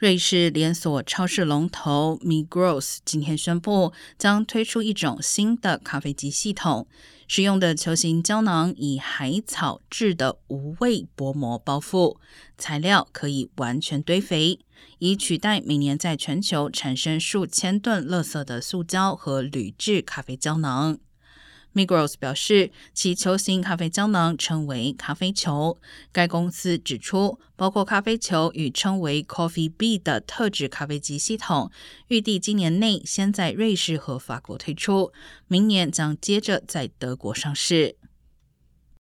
瑞士连锁超市龙头 Migros 今天宣布，将推出一种新的咖啡机系统，使用的球形胶囊以海草制的无味薄膜包覆，材料可以完全堆肥，以取代每年在全球产生数千吨垃圾的塑胶和铝制咖啡胶囊。Migros 表示，其球形咖啡胶囊称为咖啡球。该公司指出，包括咖啡球与称为 Coffee B 的特制咖啡机系统，预计今年内先在瑞士和法国推出，明年将接着在德国上市。